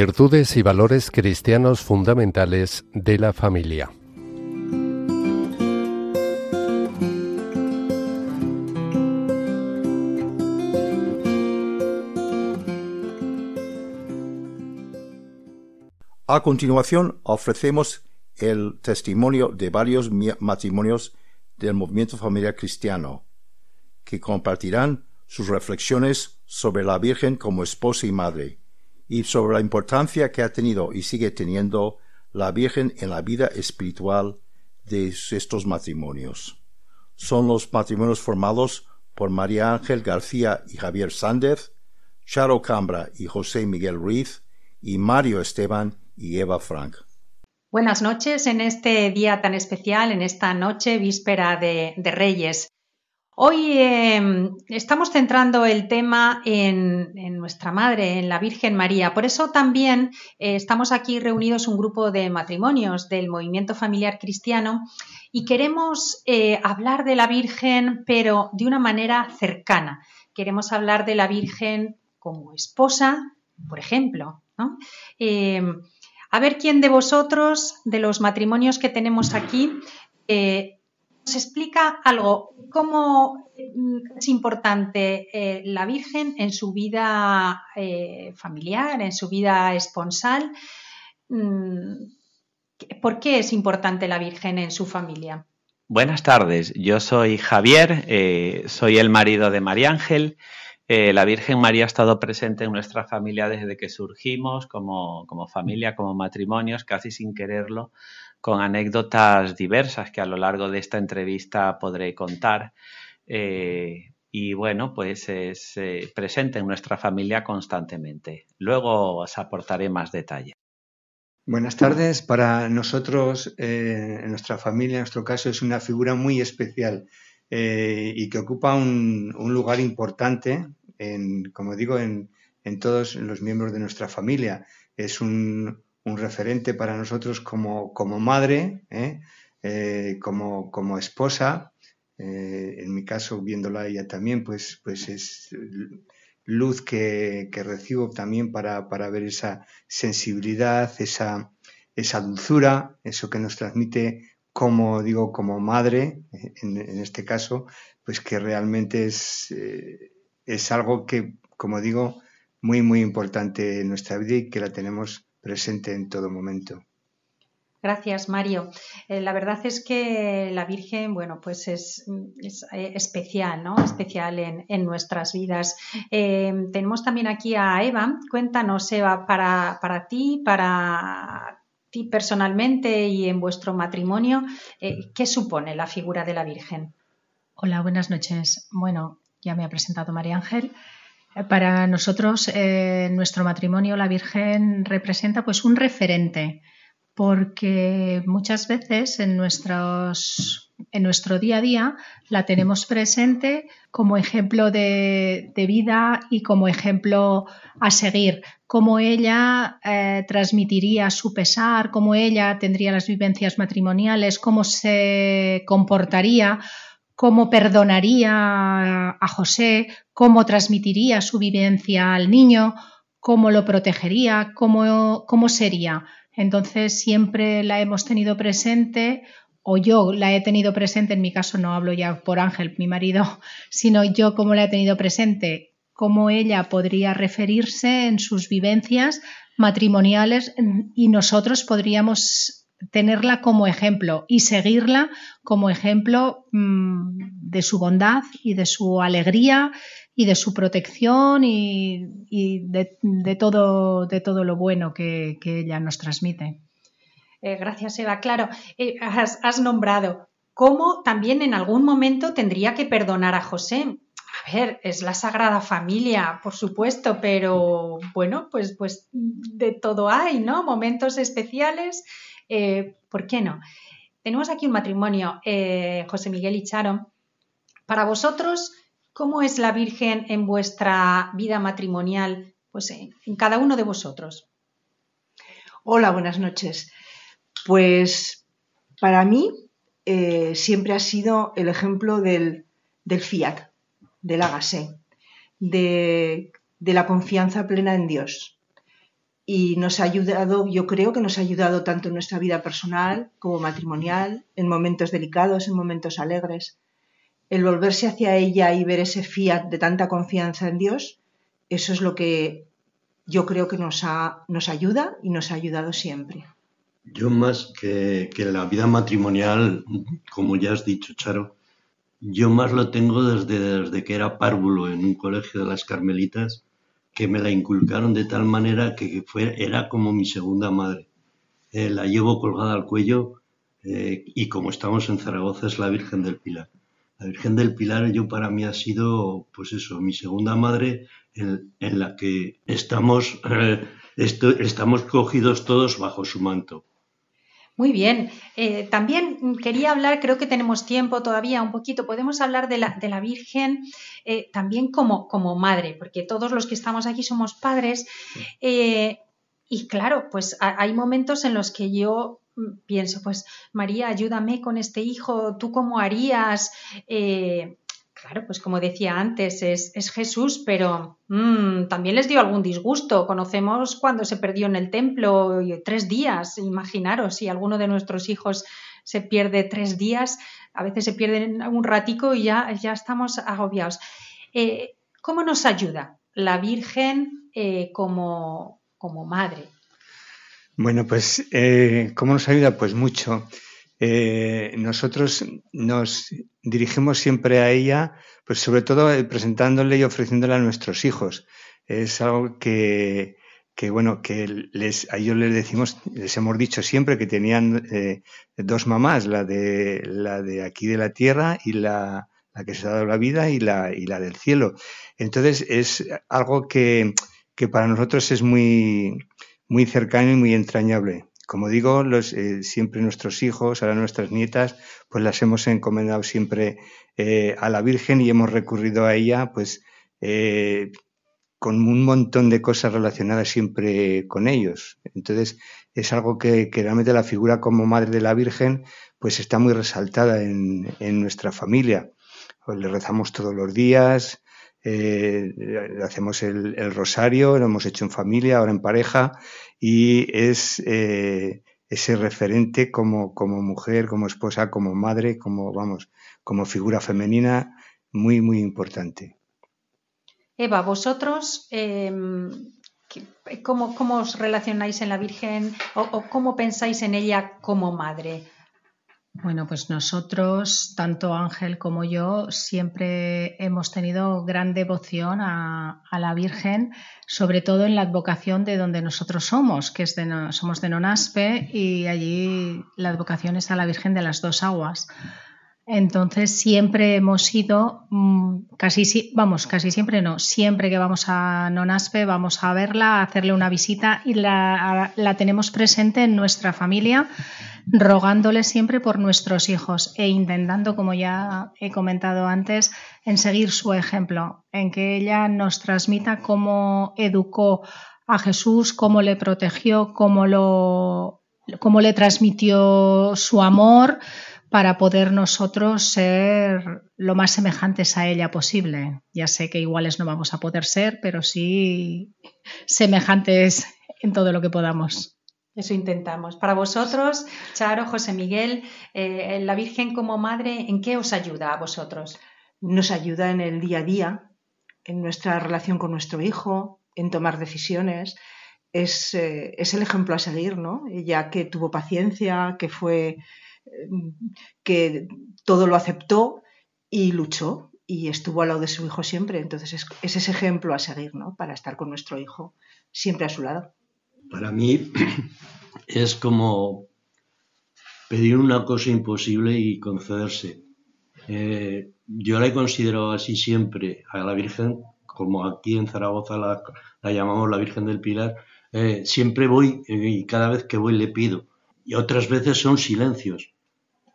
Virtudes y valores cristianos fundamentales de la familia. A continuación ofrecemos el testimonio de varios matrimonios del movimiento familiar cristiano, que compartirán sus reflexiones sobre la Virgen como esposa y madre, y sobre la importancia que ha tenido y sigue teniendo la Virgen en la vida espiritual de estos matrimonios. Son los matrimonios formados por María Ángel García y Javier Sández, Charo Cambra y José Miguel Ruiz, y Mario Esteban y Eva Frank. Buenas noches en este día tan especial, en esta noche víspera de, Reyes. Hoy em, estamos centrando el tema en, nuestra Madre, en la Virgen María. Por eso también eh, estamos aquí reunidos un grupo de matrimonios del movimiento familiar cristiano y queremos eh, hablar de la Virgen, pero de una manera cercana. Queremos hablar de la Virgen como esposa, por ejemplo. Em, a ver quién de vosotros, de los matrimonios que tenemos aquí, eh, explica algo, cómo mm, es importante eh, la Virgen en su vida eh, familiar, en su vida esponsal. Mm, ¿Por qué es importante la Virgen en su familia? Buenas tardes, yo soy Javier, soy el marido de María Ángel eh, la Virgen María ha estado presente en nuestra familia desde que surgimos como, familia, como matrimonios, casi sin quererlo, con anécdotas diversas que a lo largo de esta entrevista podré contar. Eh, y bueno, pues es eh, presente en nuestra familia constantemente. Luego os aportaré más detalle. Buenas tardes. Para nosotros, en nuestra familia, en nuestro caso, es una figura muy especial y que ocupa un, un lugar importante en, como digo, en, en todos los miembros de nuestra familia. Es un, un referente para nosotros como, como madre, ¿eh? Eh, como, como, esposa. Eh, en mi caso, viéndola ella también, pues, pues es luz que, que recibo también para, para, ver esa sensibilidad, esa, esa dulzura, eso que nos transmite como digo, como madre, en, este caso, pues que realmente es, es algo que, como digo, muy, muy importante en nuestra vida y que la tenemos presente en todo momento. Gracias, Mario. Eh, la verdad es que la Virgen, bueno, pues es, eh, especial, ¿no? Especial en, nuestras vidas. Eh, tenemos también aquí a Eva. Cuéntanos, Eva, para, para ti, para ti personalmente y en vuestro matrimonio, ¿qué supone la figura de la Virgen? Hola, buenas noches. Bueno, ya me ha presentado María Ángel. Para nosotros, eh, nuestro matrimonio, la Virgen representa pues un referente, porque muchas veces en nuestro día a día la tenemos presente como ejemplo de, vida y como ejemplo a seguir, cómo ella eh, transmitiría su pesar, cómo ella tendría las vivencias matrimoniales, cómo se comportaría cómo perdonaría a José, cómo transmitiría su vivencia al niño, cómo lo protegería, cómo, cómo sería. Entonces siempre la hemos tenido presente o yo la he tenido presente, en mi caso no hablo ya por Ángel, mi marido, (laughs) sino yo cómo la he tenido presente, cómo ella podría referirse en sus vivencias matrimoniales y nosotros podríamos tenerla como ejemplo y seguirla como ejemplo mm, de su bondad y de su alegría y de su protección y, de, todo, de todo lo bueno que, ella nos transmite. Eh, gracias, Eva. Claro, eh, has, nombrado cómo también en algún momento tendría que perdonar a José. A ver, es la Sagrada Familia, por supuesto, pero bueno, pues, pues de todo hay, ¿no? Momentos especiales eh, ¿Por qué no? Tenemos aquí un matrimonio, eh, José Miguel y Charo. Para vosotros, ¿cómo es la Virgen en vuestra vida matrimonial? Pues en, cada uno de vosotros. Hola, buenas noches. Pues para mí eh, siempre ha sido el ejemplo del, fiat, del hágase, de la confianza plena en Dios y nos ha ayudado, yo creo que nos ha ayudado tanto en nuestra vida personal como matrimonial, en momentos delicados, en momentos alegres. El volverse hacia ella y ver ese fiat de tanta confianza en Dios, eso es lo que yo creo que nos, ha, nos ayuda y nos ha ayudado siempre. Yo más que, que la vida matrimonial, como ya has dicho, Charo, yo más lo tengo desde, desde que era párvulo en un colegio de las Carmelitas, que me la inculcaron de tal manera que fue, era como mi segunda madre. Eh, la llevo colgada al cuello eh, y como estamos en Zaragoza es la Virgen del Pilar. La Virgen del Pilar yo para mí ha sido, pues eso, mi segunda madre en, la que estamos, eh, estamos cogidos todos bajo su manto. Muy bien. Eh, también quería hablar, creo que tenemos tiempo todavía un poquito, podemos hablar de la, Virgen eh, también como, como, madre, porque todos los que estamos aquí somos padres. Eh, y claro, pues hay momentos en los que yo mm, pienso, pues María, ayúdame con este hijo, ¿tú cómo harías? Claro, pues como decía antes, es, Jesús, pero mm, también les dio algún disgusto. Conocemos cuando se perdió en el templo tres días. Imaginaros si alguno de nuestros hijos se pierde tres días, a veces se pierden un ratico y ya, ya estamos agobiados. Eh, ¿Cómo nos ayuda la Virgen eh, como, como, madre? Bueno, pues, eh, ¿cómo nos ayuda? Pues mucho. Eh, nosotros nos dirigimos siempre a ella, pues sobre todo eh, presentándole y ofreciéndole a nuestros hijos. Es algo que, que bueno, que les, a ellos les decimos, les hemos dicho siempre que tenían eh, dos mamás, la de, la de aquí de la tierra y la, la que se ha dado la vida y la, y la del cielo. Entonces es algo que, que para nosotros es muy, muy cercano y muy entrañable como digo, los, eh, siempre nuestros hijos, ahora nuestras nietas, pues las hemos encomendado siempre eh, a la Virgen y hemos recurrido a ella, pues eh, con un montón de cosas relacionadas siempre con ellos. Entonces, es algo que, realmente la figura como madre de la Virgen, pues está muy resaltada en, nuestra familia. Pues le rezamos todos los días, hacemos el, rosario, lo hemos hecho en familia, ahora en pareja, y es eh, ese referente como, mujer, como esposa, como madre, como, vamos, como figura femenina muy, muy importante. Eva, vosotros, em, ¿cómo, ¿cómo, os relacionáis en la Virgen o, cómo pensáis en ella como madre? Bueno, pues nosotros, tanto Ángel como yo, siempre hemos tenido gran devoción a, la Virgen, sobre todo en la advocación de donde nosotros somos, que es de, somos de Nonaspe y allí la advocación es a la Virgen de las Dos Aguas. Entonces siempre hemos ido, mm, casi vamos, casi siempre no, siempre que vamos a Nonaspe vamos a verla, a hacerle una visita y la, la tenemos presente en nuestra familia rogándole siempre por nuestros hijos e intentando, como ya he comentado antes, en seguir su ejemplo, en que ella nos transmita cómo educó a Jesús, cómo le protegió, cómo, lo, cómo le transmitió su amor para poder nosotros ser lo más semejantes a ella posible. Ya sé que iguales no vamos a poder ser, pero sí semejantes en todo lo que podamos. Eso intentamos. Para vosotros, Charo, José Miguel, eh, la Virgen como madre, ¿en qué os ayuda a vosotros? Nos ayuda en el día a día, en nuestra relación con nuestro hijo, en tomar decisiones. Es, eh, es el ejemplo a seguir, ¿no? Ella que tuvo paciencia, que fue, que todo lo aceptó y luchó y estuvo al lado de su hijo siempre. Entonces es, es ese ejemplo a seguir, ¿no? Para estar con nuestro hijo siempre a su lado. Para mí (clears throat) es como pedir una cosa imposible y concederse. Eh, yo la he considerado así siempre a la Virgen, como aquí en Zaragoza la, llamamos la Virgen del Pilar, eh, siempre voy y cada vez que voy le pido. Y otras veces son silencios.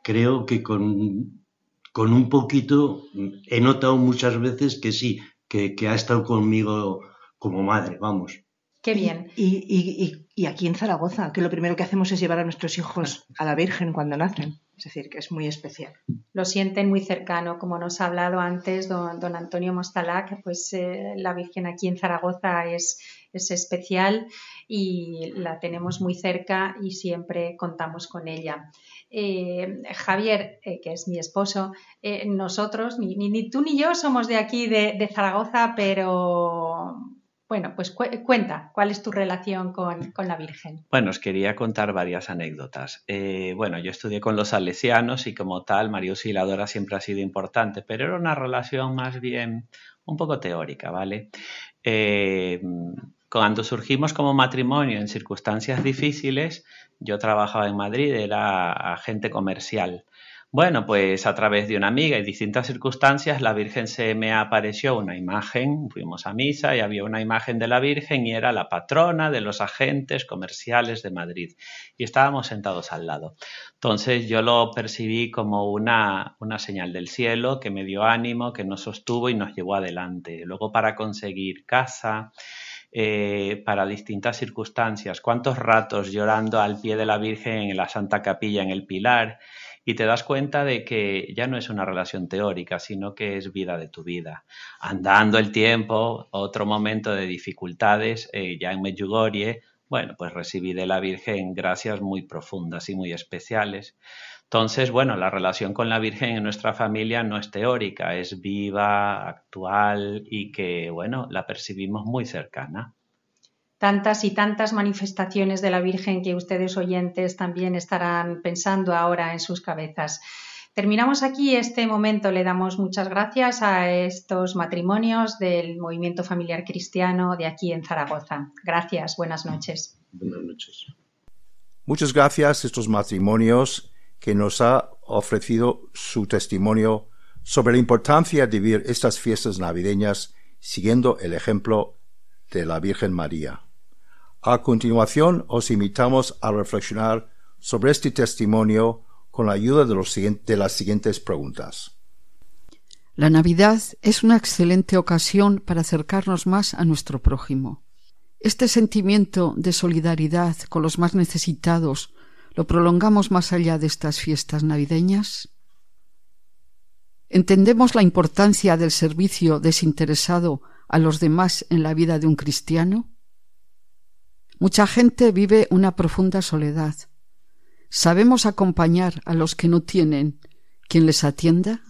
Creo que con, con un poquito he notado muchas veces que sí, que, que ha estado conmigo como madre, vamos. Qué bien. Y, aquí en Zaragoza, que lo primero que hacemos es llevar a nuestros hijos (laughs) a la Virgen cuando nacen. Es decir, que es muy especial. Lo sienten muy cercano, como nos ha hablado antes don, Antonio Mostalac, pues eh, la Virgen aquí en Zaragoza es, es especial y la tenemos muy cerca y siempre contamos con ella. Eh, Javier, eh, que es mi esposo, nosotros, ni, ni, tú ni yo somos de aquí, de Zaragoza, pero Bueno, pues cuenta, ¿cuál es tu relación con, la Virgen? Bueno, os quería contar varias anécdotas. Eh, bueno, yo estudié con los salesianos y como tal, María Auxiliadora siempre ha sido importante, pero era una relación más bien un poco teórica, ¿vale? Eh, cuando surgimos como matrimonio en circunstancias difíciles, yo trabajaba en Madrid, era agente comercial. Bueno, pues a través de una amiga y distintas circunstancias, la Virgen se me apareció una imagen, fuimos a misa y había una imagen de la Virgen y era la patrona de los agentes comerciales de Madrid. Y estábamos sentados al lado. Entonces yo lo percibí como una, una señal del cielo que me dio ánimo, que nos sostuvo y nos llevó adelante. Luego para conseguir casa, eh, para distintas circunstancias. ¿Cuántos ratos llorando al pie de la Virgen en la Santa Capilla, en el Pilar? y te das cuenta de que ya no es una relación teórica, sino que es vida de tu vida. Andando el tiempo, otro momento de dificultades, eh, ya en Medjugorje, bueno, pues recibí de la Virgen gracias muy profundas y muy especiales. Entonces, bueno, la relación con la Virgen en nuestra familia no es teórica, es viva, actual y que, bueno, la percibimos muy cercana tantas y tantas manifestaciones de la Virgen que ustedes oyentes también estarán pensando ahora en sus cabezas. Terminamos aquí este momento. Le damos muchas gracias a estos matrimonios del movimiento familiar cristiano de aquí en Zaragoza. Gracias. Buenas noches. Buenas noches. Muchas gracias a estos matrimonios que nos ha ofrecido su testimonio sobre la importancia de vivir estas fiestas navideñas siguiendo el ejemplo de la Virgen María. A continuación, os invitamos a reflexionar sobre este testimonio con la ayuda de, de las siguientes preguntas. La Navidad es una excelente ocasión para acercarnos más a nuestro prójimo. Este sentimiento de solidaridad con los más necesitados lo prolongamos más allá de estas fiestas navideñas. ¿Entendemos la importancia del servicio desinteresado a los demás en la vida de un cristiano? Mucha gente vive una profunda soledad. ¿Sabemos acompañar a los que no tienen quien les atienda?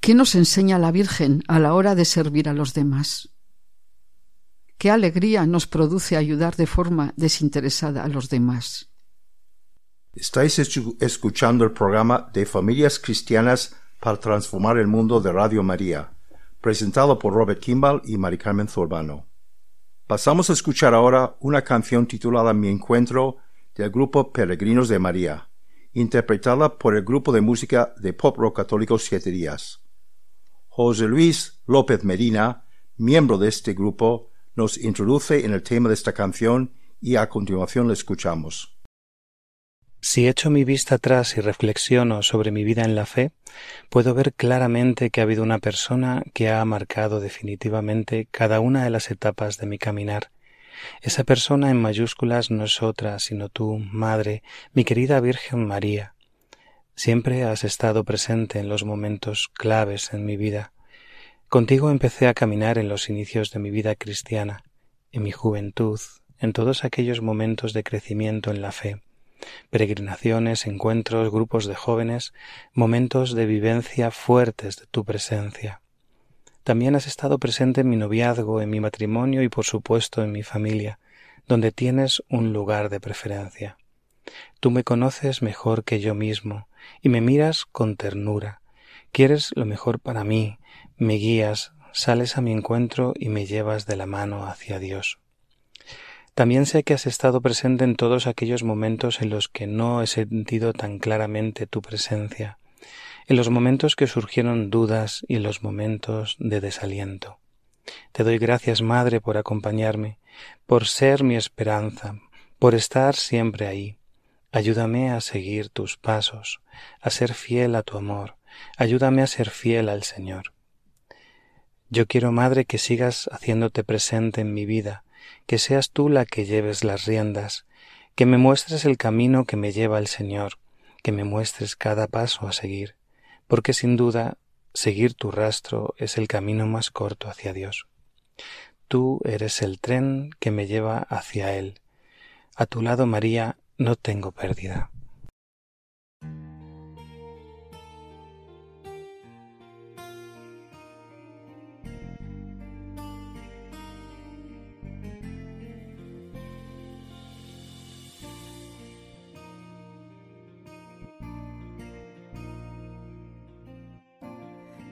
¿Qué nos enseña la Virgen a la hora de servir a los demás? ¿Qué alegría nos produce ayudar de forma desinteresada a los demás? Estáis escuchando el programa de Familias Cristianas para Transformar el Mundo de Radio María, presentado por Robert Kimball y Mari Carmen Zurbano. Pasamos a escuchar ahora una canción titulada Mi Encuentro del grupo Peregrinos de María, interpretada por el grupo de música de pop rock católico Siete Días. José Luis López Medina, miembro de este grupo, nos introduce en el tema de esta canción y a continuación le escuchamos. Si echo mi vista atrás y reflexiono sobre mi vida en la fe, puedo ver claramente que ha habido una persona que ha marcado definitivamente cada una de las etapas de mi caminar. Esa persona en mayúsculas no es otra sino tú, Madre, mi querida Virgen María. Siempre has estado presente en los momentos claves en mi vida. Contigo empecé a caminar en los inicios de mi vida cristiana, en mi juventud, en todos aquellos momentos de crecimiento en la fe peregrinaciones, encuentros, grupos de jóvenes, momentos de vivencia fuertes de tu presencia. También has estado presente en mi noviazgo, en mi matrimonio y por supuesto en mi familia, donde tienes un lugar de preferencia. Tú me conoces mejor que yo mismo y me miras con ternura. Quieres lo mejor para mí, me guías, sales a mi encuentro y me llevas de la mano hacia Dios. También sé que has estado presente en todos aquellos momentos en los que no he sentido tan claramente tu presencia, en los momentos que surgieron dudas y en los momentos de desaliento. Te doy gracias, Madre, por acompañarme, por ser mi esperanza, por estar siempre ahí. Ayúdame a seguir tus pasos, a ser fiel a tu amor, ayúdame a ser fiel al Señor. Yo quiero, Madre, que sigas haciéndote presente en mi vida, que seas tú la que lleves las riendas, que me muestres el camino que me lleva el Señor, que me muestres cada paso a seguir, porque sin duda seguir tu rastro es el camino más corto hacia Dios. Tú eres el tren que me lleva hacia Él. A tu lado, María, no tengo pérdida.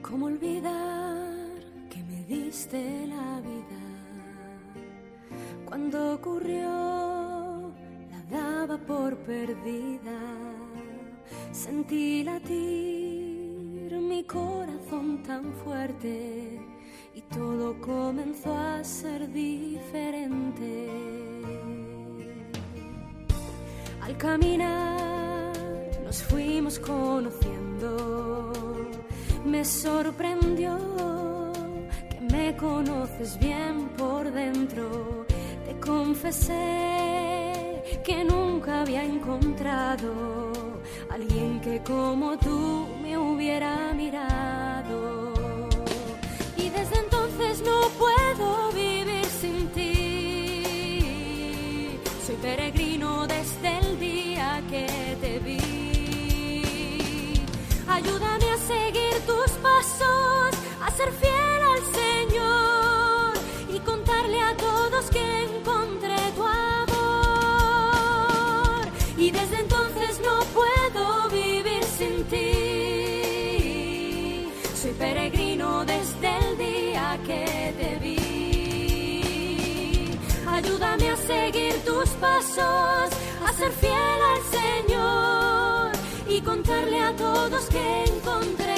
¿Cómo olvidar que me diste la vida? Cuando ocurrió, la daba por perdida. Sentí latir mi corazón tan fuerte y todo comenzó a ser diferente. Al caminar nos fuimos conociendo, me sorprendió que me conoces bien por dentro. Te confesé que nunca había encontrado alguien que como tú me hubiera mirado. Y desde entonces no puedo pasos, a ser fiel al Señor y contarle a todos que encontré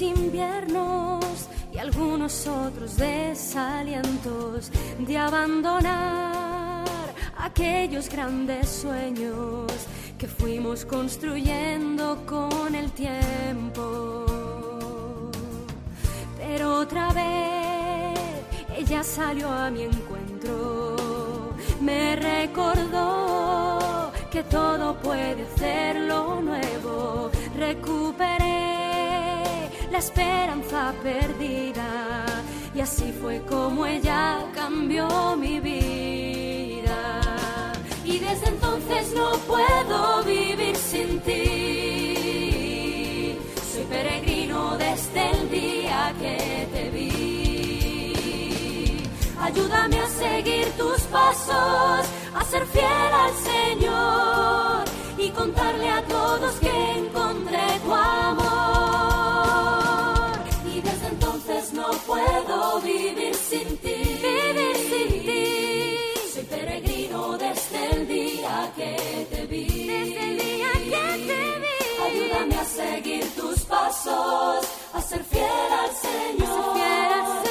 inviernos y algunos otros desalientos de abandonar aquellos grandes sueños que fuimos construyendo con el tiempo. Pero otra vez ella salió a mi encuentro, me recordó que todo puede hacerlo nuevo. Recuperé esperanza perdida y así fue como ella cambió mi vida. Y desde entonces no puedo vivir sin ti. Soy peregrino desde el día que te vi. Ayúdame a seguir tus pasos, a ser fiel al Señor y contarle a todos que encontré puedo vivir sin ti. Vivir sin ti. Soy peregrino desde el día que te vi. Desde el día que te vi. Ayúdame a seguir tus pasos, a ser fiel al Señor. fiel al Señor.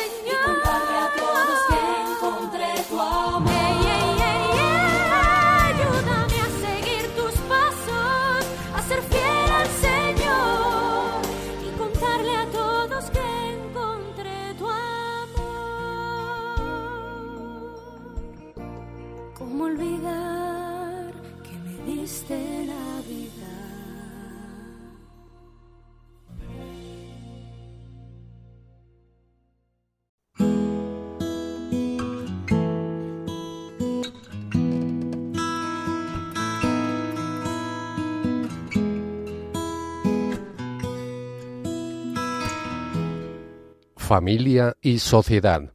Familia y sociedad.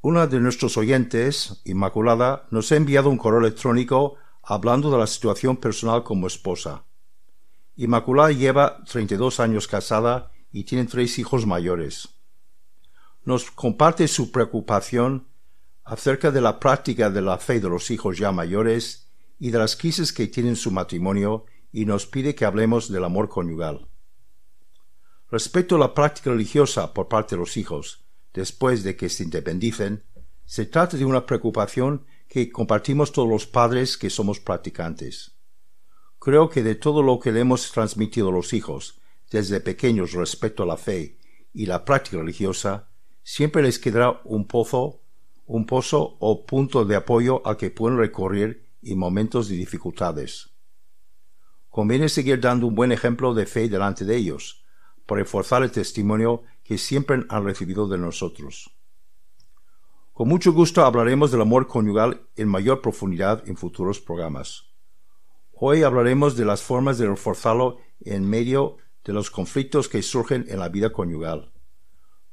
Una de nuestros oyentes, Inmaculada, nos ha enviado un correo electrónico hablando de la situación personal como esposa. Inmaculada lleva 32 años casada y tiene tres hijos mayores. Nos comparte su preocupación acerca de la práctica de la fe de los hijos ya mayores y de las crisis que tienen su matrimonio y nos pide que hablemos del amor conyugal. Respecto a la práctica religiosa por parte de los hijos, después de que se independicen, se trata de una preocupación que compartimos todos los padres que somos practicantes. Creo que de todo lo que le hemos transmitido a los hijos desde pequeños respecto a la fe y la práctica religiosa, siempre les quedará un pozo, un pozo o punto de apoyo al que pueden recurrir en momentos de dificultades. Conviene seguir dando un buen ejemplo de fe delante de ellos, para reforzar el testimonio que siempre han recibido de nosotros. Con mucho gusto hablaremos del amor conyugal en mayor profundidad en futuros programas. Hoy hablaremos de las formas de reforzarlo en medio de los conflictos que surgen en la vida conyugal.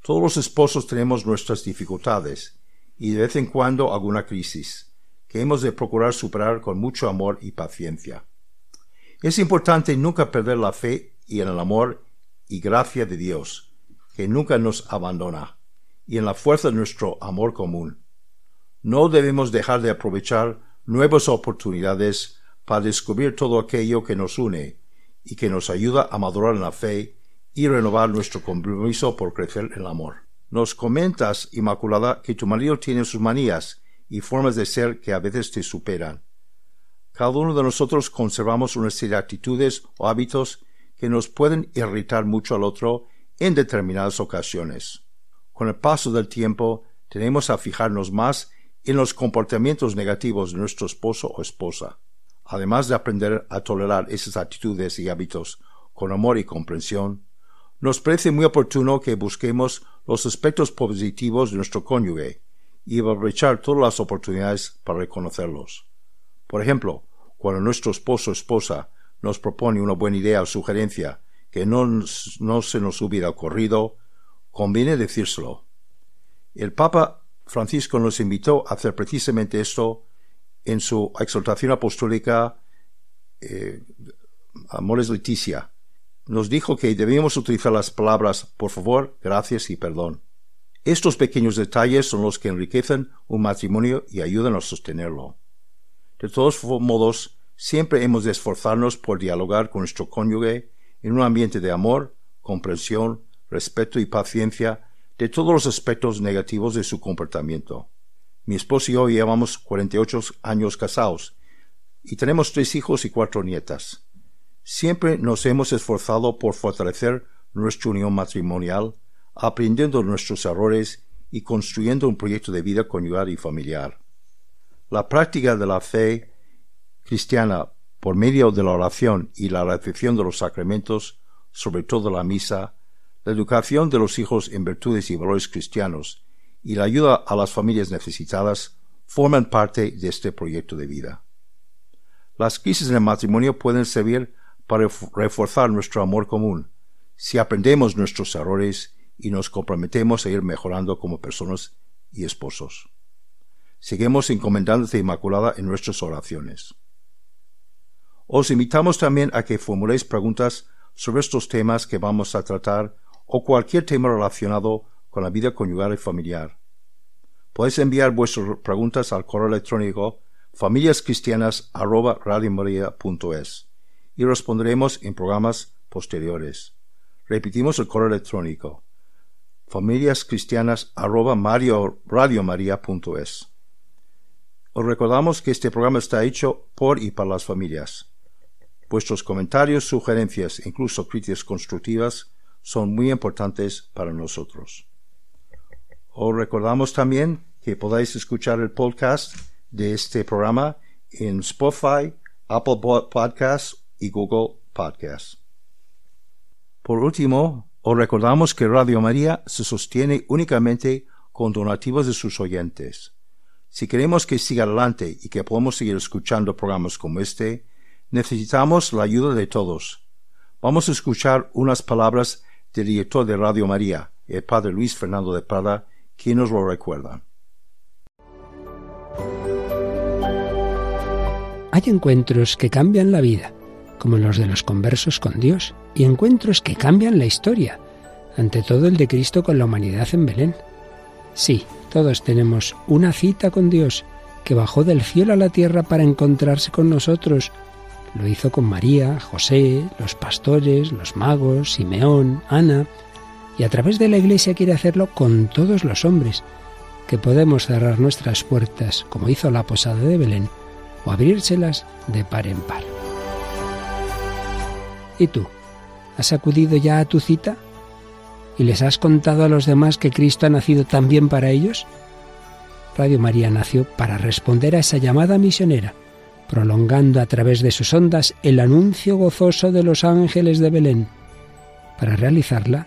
Todos los esposos tenemos nuestras dificultades y de vez en cuando alguna crisis, que hemos de procurar superar con mucho amor y paciencia. Es importante nunca perder la fe y en el amor y gracia de Dios, que nunca nos abandona, y en la fuerza de nuestro amor común. No debemos dejar de aprovechar nuevas oportunidades para descubrir todo aquello que nos une y que nos ayuda a madurar en la fe y renovar nuestro compromiso por crecer en el amor. Nos comentas, Inmaculada, que tu marido tiene sus manías y formas de ser que a veces te superan. Cada uno de nosotros conservamos una serie de actitudes o hábitos que nos pueden irritar mucho al otro en determinadas ocasiones. Con el paso del tiempo, tenemos a fijarnos más en los comportamientos negativos de nuestro esposo o esposa. Además de aprender a tolerar esas actitudes y hábitos con amor y comprensión, nos parece muy oportuno que busquemos los aspectos positivos de nuestro cónyuge y aprovechar todas las oportunidades para reconocerlos. Por ejemplo, cuando nuestro esposo o esposa nos propone una buena idea o sugerencia que no, no se nos hubiera ocurrido, conviene decírselo. El Papa Francisco nos invitó a hacer precisamente esto en su exhortación apostólica eh, Amores Leticia. Nos dijo que debíamos utilizar las palabras por favor, gracias y perdón. Estos pequeños detalles son los que enriquecen un matrimonio y ayudan a sostenerlo. De todos modos, siempre hemos de esforzarnos por dialogar con nuestro cónyuge en un ambiente de amor, comprensión, respeto y paciencia de todos los aspectos negativos de su comportamiento. Mi esposo y yo llevamos 48 años casados y tenemos tres hijos y cuatro nietas. Siempre nos hemos esforzado por fortalecer nuestra unión matrimonial, aprendiendo nuestros errores y construyendo un proyecto de vida conyugal y familiar. La práctica de la fe cristiana por medio de la oración y la recepción de los sacramentos, sobre todo la misa, la educación de los hijos en virtudes y valores cristianos y la ayuda a las familias necesitadas forman parte de este proyecto de vida. Las crisis en el matrimonio pueden servir para reforzar nuestro amor común, si aprendemos nuestros errores y nos comprometemos a ir mejorando como personas y esposos. Seguimos encomendándote Inmaculada en nuestras oraciones. Os invitamos también a que formuléis preguntas sobre estos temas que vamos a tratar o cualquier tema relacionado con la vida conyugal y familiar. Podéis enviar vuestras preguntas al correo electrónico familiascristianas@radiomaria.es y responderemos en programas posteriores. Repetimos el correo electrónico familiascristianas@radiomaria.es. Os recordamos que este programa está hecho por y para las familias. Vuestros comentarios, sugerencias e incluso críticas constructivas son muy importantes para nosotros. Os recordamos también que podáis escuchar el podcast de este programa en Spotify, Apple Podcasts y Google Podcasts. Por último, os recordamos que Radio María se sostiene únicamente con donativos de sus oyentes. Si queremos que siga adelante y que podamos seguir escuchando programas como este, necesitamos la ayuda de todos. Vamos a escuchar unas palabras del director de Radio María, el padre Luis Fernando de Prada, quien nos lo recuerda. Hay encuentros que cambian la vida, como los de los conversos con Dios, y encuentros que cambian la historia, ante todo el de Cristo con la humanidad en Belén. Sí, todos tenemos una cita con Dios, que bajó del cielo a la tierra para encontrarse con nosotros. Lo hizo con María, José, los pastores, los magos, Simeón, Ana, y a través de la Iglesia quiere hacerlo con todos los hombres, que podemos cerrar nuestras puertas, como hizo la posada de Belén, o abrírselas de par en par. ¿Y tú? ¿Has acudido ya a tu cita? ¿Y les has contado a los demás que Cristo ha nacido también para ellos? Radio María nació para responder a esa llamada misionera, prolongando a través de sus ondas el anuncio gozoso de los ángeles de Belén. Para realizarla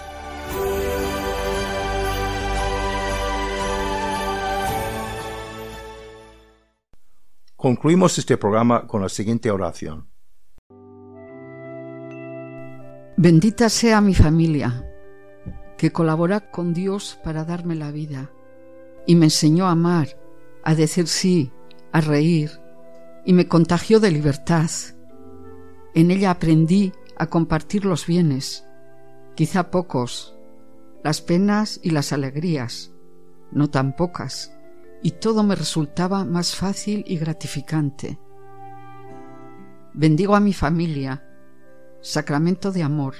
Concluimos este programa con la siguiente oración. Bendita sea mi familia, que colabora con Dios para darme la vida y me enseñó a amar, a decir sí, a reír y me contagió de libertad. En ella aprendí a compartir los bienes, quizá pocos, las penas y las alegrías, no tan pocas, y todo me resultaba más fácil y gratificante. Bendigo a mi familia, sacramento de amor,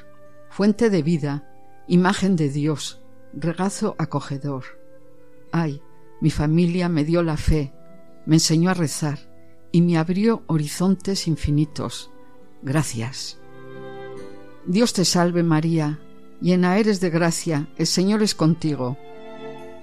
fuente de vida, imagen de Dios, regazo acogedor. Ay, mi familia me dio la fe, me enseñó a rezar y me abrió horizontes infinitos. Gracias. Dios te salve María, llena eres de gracia, el Señor es contigo.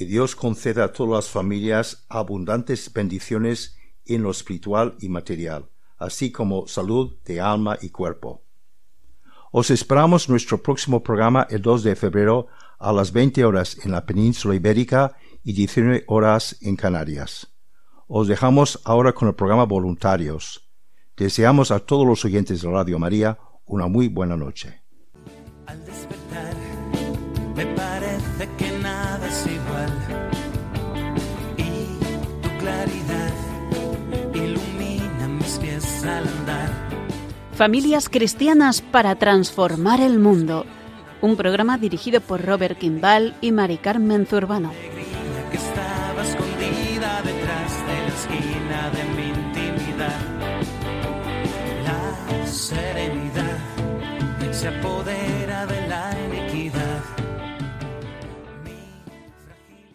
Que Dios conceda a todas las familias abundantes bendiciones en lo espiritual y material, así como salud de alma y cuerpo. Os esperamos nuestro próximo programa el 2 de febrero a las 20 horas en la península ibérica y 19 horas en Canarias. Os dejamos ahora con el programa Voluntarios. Deseamos a todos los oyentes de Radio María una muy buena noche. Al andar. Familias cristianas para transformar el mundo. Un programa dirigido por Robert Kimball y Mari Carmen Zurbano. que estaba escondida detrás de la esquina de mi intimidad. La serenidad se apodera de